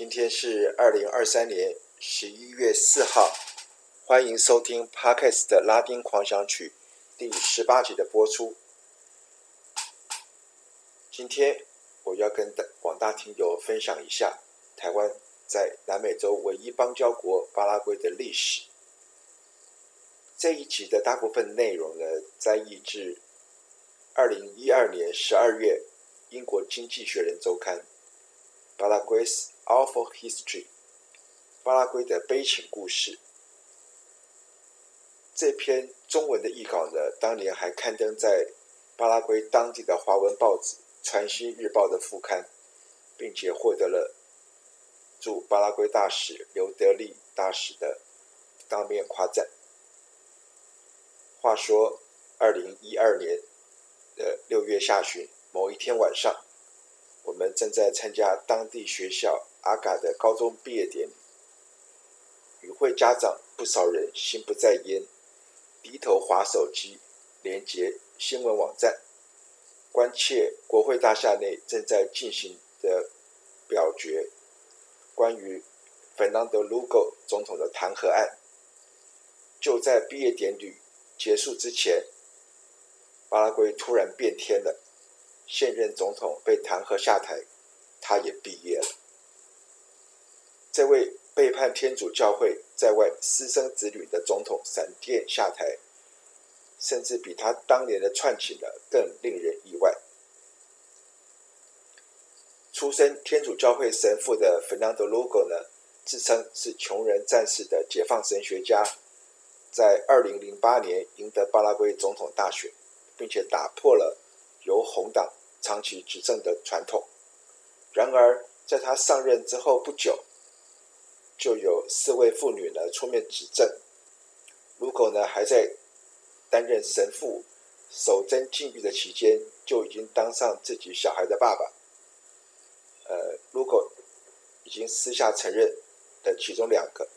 今天是二零二三年十一月四号，欢迎收听 Podcast 拉丁狂想曲第十八集的播出。今天我要跟广大听友分享一下台湾在南美洲唯一邦交国巴拉圭的历史。这一集的大部分内容呢，摘译自二零一二年十二月英国经济学人周刊《巴拉圭斯 Awful History》巴拉圭的悲情故事。这篇中文的译稿呢，当年还刊登在巴拉圭当地的华文报纸《传新日报》的副刊，并且获得了驻巴拉圭大使刘德利大使的当面夸赞。话说，二零一二年的六月下旬某一天晚上，我们正在参加当地学校阿嘎的高中毕业典礼，与会家长不少人心不在焉，低头划手机，连接新闻网站，关切国会大厦内正在进行的表决，关于 Fernando Lugo 总统的弹劾案。就在毕业典礼结束之前，巴拉圭突然变天了，现任总统被弹劾下台，他也毕业了。这位背叛天主教会在外私生子女的总统闪电下台，甚至比他当年的串起的更令人意外。出身天主教会神父的 Fernando Lugo 呢，自称是穷人战士的解放神学家。在二零零八年赢得巴拉圭总统大选，并且打破了由红党长期执政的传统。然而，在他上任之后不久，就有四位妇女呢出面指证，卢狗呢还在担任神父守贞禁欲的期间，就已经当上自己小孩的爸爸。呃，卢狗已经私下承认的其中两个，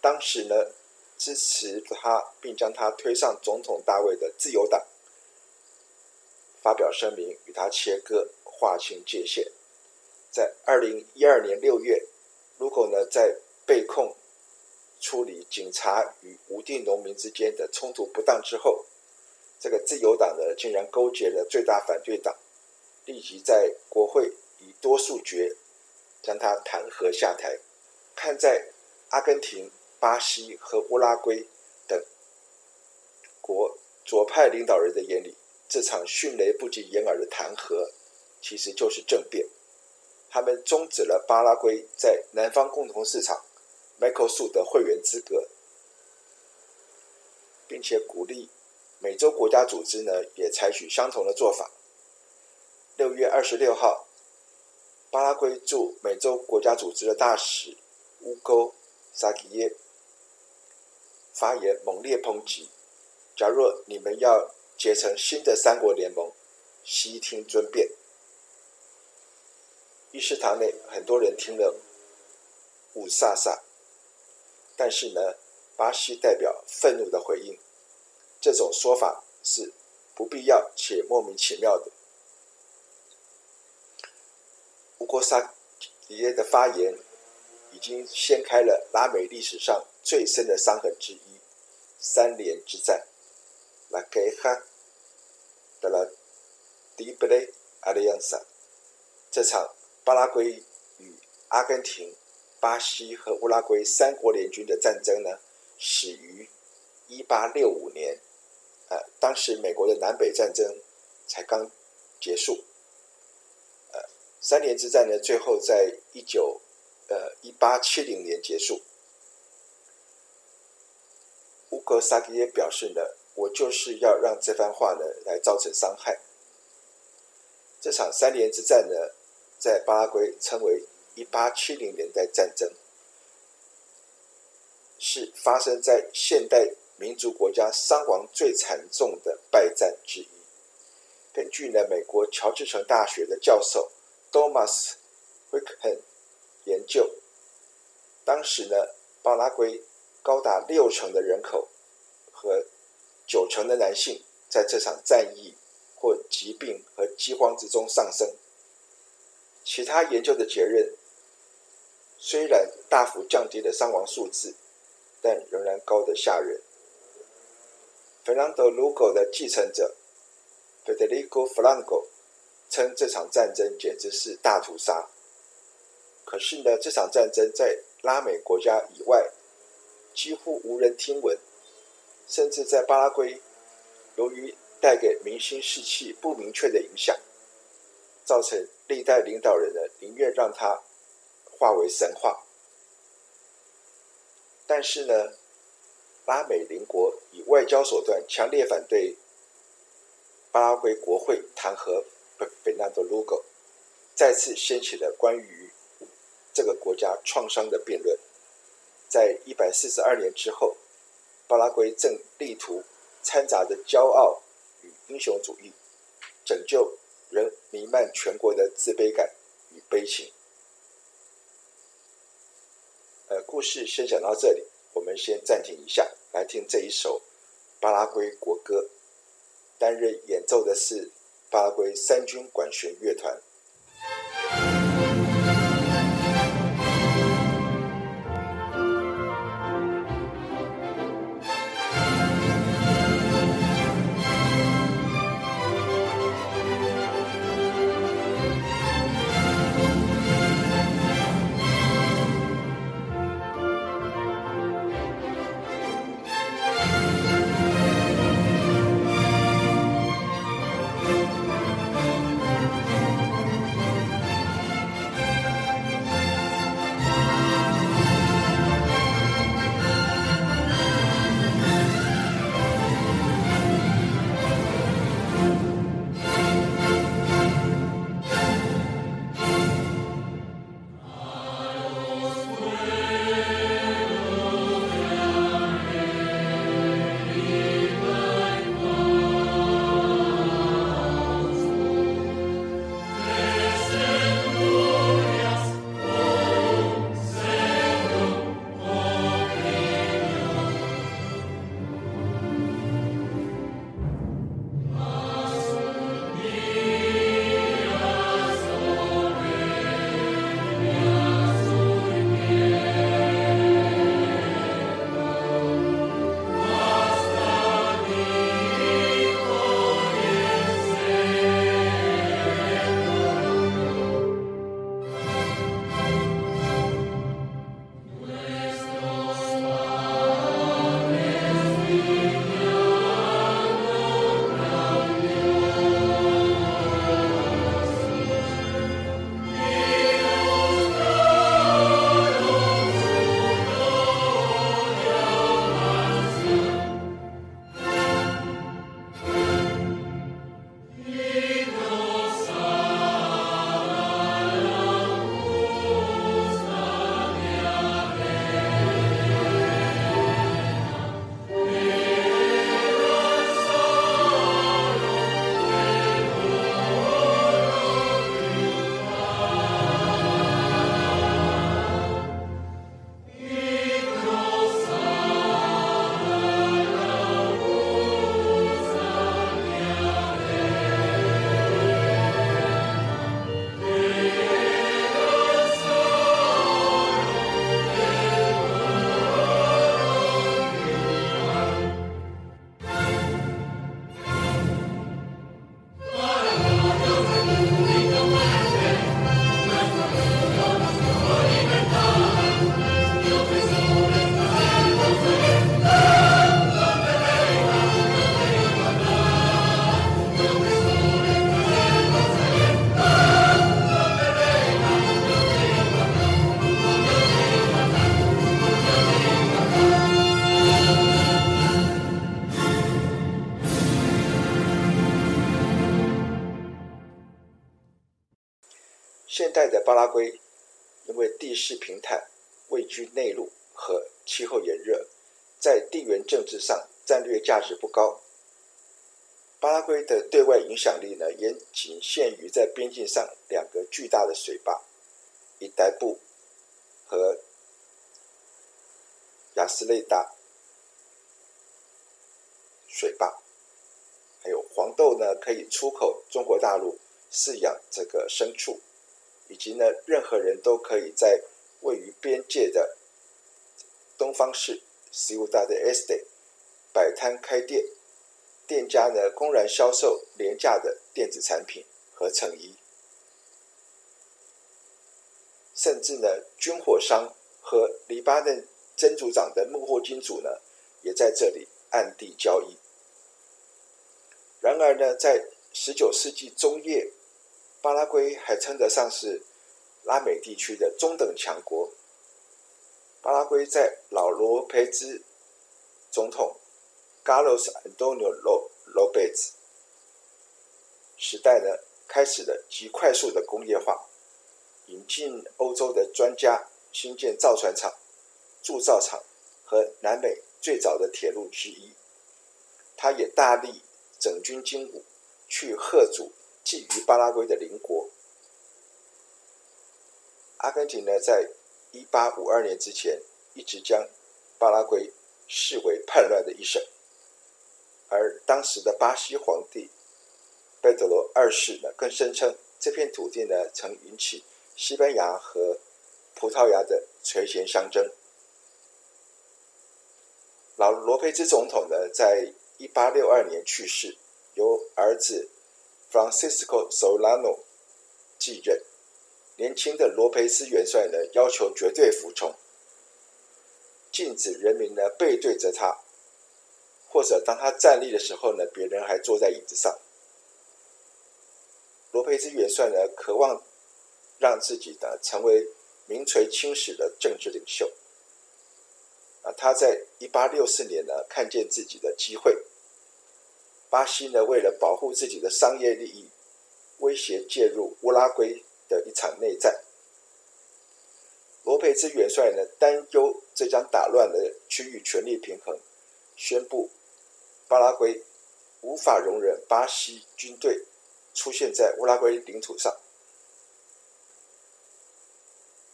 当时呢。支持他并将他推上总统大位的自由党发表声明，与他切割，划清界限。在二零一二年六月，卢狗呢在被控处理警察与无地农民之间的冲突不当之后，这个自由党呢竟然勾结了最大反对党，立即在国会以多数决将他弹劾下台。看在阿根廷。巴西和乌拉圭等国左派领导人的眼里，这场迅雷不及掩耳的弹劾，其实就是政变。他们终止了巴拉圭在南方共同市场 MERCOSUR 的会员资格，并且鼓励美洲国家组织呢也采取相同的做法。六月二十六号，巴拉圭驻美洲国家组织的大使乌勾萨基耶。发言猛烈抨击：假若你们要结成新的三国联盟，悉听尊便。议事堂内很多人听了五煞煞，但是呢，巴西代表愤怒的回应：这种说法是不必要且莫名其妙的。乌戈萨迪耶的发言已经掀开了拉美历史上最深的伤痕之一。三连之战，La Guerra de la Triple Alianza，这场巴拉圭与阿根廷、巴西和乌拉圭三国联军的战争呢，始于一八六五年，呃，当时美国的南北战争才刚结束，呃，三年之战呢，最后在一九呃一八七零年结束。乌戈萨基耶表示呢，我就是要让这番话呢来造成伤害。这场三连之战呢，在巴拉圭称为一八七零年代战争，是发生在现代民族国家伤亡最惨重的败战之一。根据呢，美国乔治城大学的教授 Thomas Wickham 研究，当时呢，巴拉圭高达六成的人口和九成的男性在这场战役或疾病和饥荒之中丧生。其他研究的结论，虽然大幅降低了伤亡数字，但仍然高得吓人。Fernando Lugo 的继承者 Federico Franco 称这场战争简直是大屠杀。可是呢，这场战争在拉美国家以外几乎无人听闻，甚至在巴拉圭，由于带给民心士气不明确的影响，造成历代领导人呢宁愿让他化为神话。但是呢，拉美邻国以外交手段强烈反对巴拉圭国会弹劾 Fernando Lugo，再次掀起了关于这个国家创伤的辩论。在一百四十二年之后，巴拉圭正力图掺杂着骄傲与英雄主义，拯救仍弥漫全国的自卑感与悲情。呃，故事先讲到这里，我们先暂停一下，来听这一首巴拉圭国歌。担任演奏的是巴拉圭三军管弦乐团。现代的巴拉圭因为地势平坦、位居内陆和气候炎热，在地缘政治上战略价值不高。巴拉圭的对外影响力呢，也仅限于在边境上两个巨大的水坝——伊代布和亚斯雷达水坝。还有黄豆呢，可以出口中国大陆饲养这个牲畜，以及呢，任何人都可以在位于边界的东方市 Ciudad Este 摆摊开店。店家呢，公然销售廉价的电子产品和成衣，甚至呢，军火商和黎巴嫩真主党的幕后金主呢，也在这里暗地交易。然而呢，在十九世纪中叶，巴拉圭还称得上是拉美地区的中等强国。巴拉圭在老罗培兹总统。Carlos Antonio López 时代呢，开始了极快速的工业化，引进欧洲的专家，新建造船厂、铸造厂和南美最早的铁路之一。他也大力整军经武，去贺阻觊觎巴拉圭的邻国。阿根廷呢，在一八五二年之前，一直将巴拉圭视为叛乱的一省。而当时的巴西皇帝贝德罗二世呢，更声称这片土地呢曾引起西班牙和葡萄牙的垂涎相争。老罗培兹总统呢，在一八六二年去世，由儿子 Francisco Solano 继任。年轻的罗培斯元帅呢，要求绝对服从，禁止人民呢背对着他。或者当他站立的时候呢，别人还坐在椅子上。罗培兹元帅呢，渴望让自己呢成为名垂青史的政治领袖。啊，他在一八六四年呢，看见自己的机会。巴西呢，为了保护自己的商业利益，威胁介入乌拉圭的一场内战。罗佩兹元帅呢，担忧这将打乱了区域权力平衡，宣布。巴拉圭无法容忍巴西军队出现在乌拉圭领土上。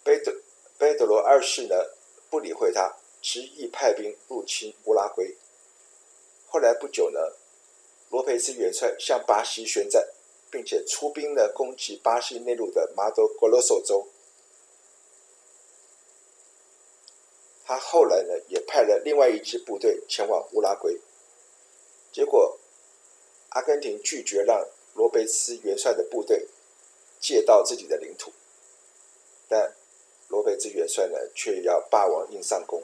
贝德贝德罗二世呢，不理会他，执意派兵入侵乌拉圭。后来不久呢，罗培斯元帅向巴西宣战，并且出兵呢攻击巴西内陆的马多格罗索州。他后来呢也派了另外一支部队前往乌拉圭。结果，阿根廷拒绝让罗培斯元帅的部队借到自己的领土，但罗培兹元帅呢，却要霸王硬上弓。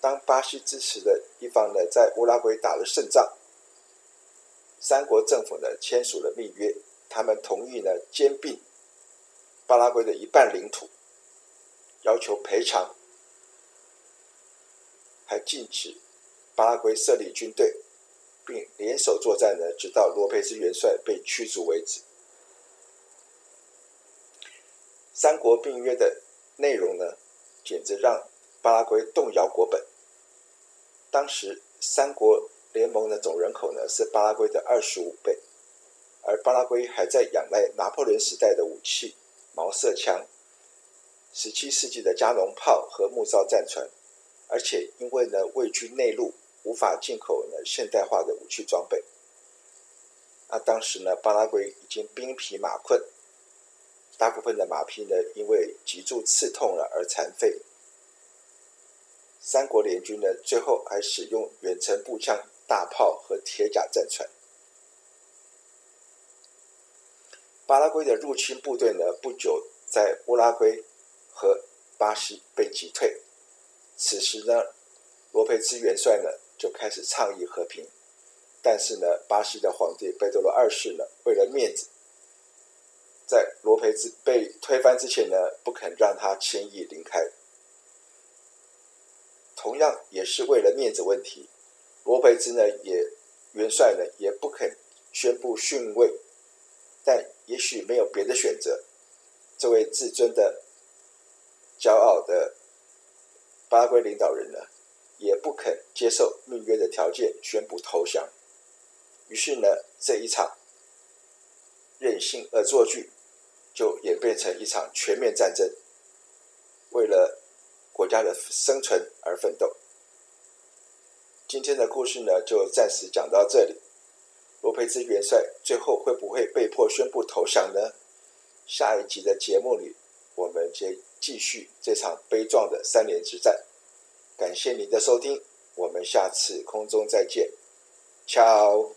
当巴西支持的一方呢，在乌拉圭打了胜仗，三国政府呢签署了密约，他们同意呢兼并巴拉圭的一半领土，要求赔偿，还禁止。巴拉圭设立军队，并联手作战呢，直到罗培兹元帅被驱逐为止。三国并约的内容呢，简直让巴拉圭动摇国本。当时三国联盟的总人口呢是巴拉圭的二十五倍，而巴拉圭还在仰赖拿破仑时代的武器——毛瑟枪、十七世纪的加农炮和木造战船，而且因为呢位居内陆。无法进口呢现代化的武器装备。那当时呢，巴拉圭已经兵疲马困，大部分的马匹呢因为脊柱刺痛了而残废。三国联军呢最后还使用远程步枪、大炮和铁甲战船。巴拉圭的入侵部队呢不久在乌拉圭和巴西被击退。此时呢，罗培兹元帅呢。就开始倡议和平，但是呢，巴西的皇帝贝多罗二世呢，为了面子，在罗培兹被推翻之前呢，不肯让他轻易离开。同样也是为了面子问题，罗培兹呢也元帅呢也不肯宣布逊位，但也许没有别的选择，这位至尊的骄傲的巴拉圭领导人呢，也不肯接受密约的条件，宣布投降。于是呢，这一场任性恶作剧就演变成一场全面战争，为了国家的生存而奋斗。今天的故事呢，就暂时讲到这里。罗培兹元帅最后会不会被迫宣布投降呢？下一集的节目里，我们将继续这场悲壮的三连之战。感谢您的收听，我们下次空中再见，瞧。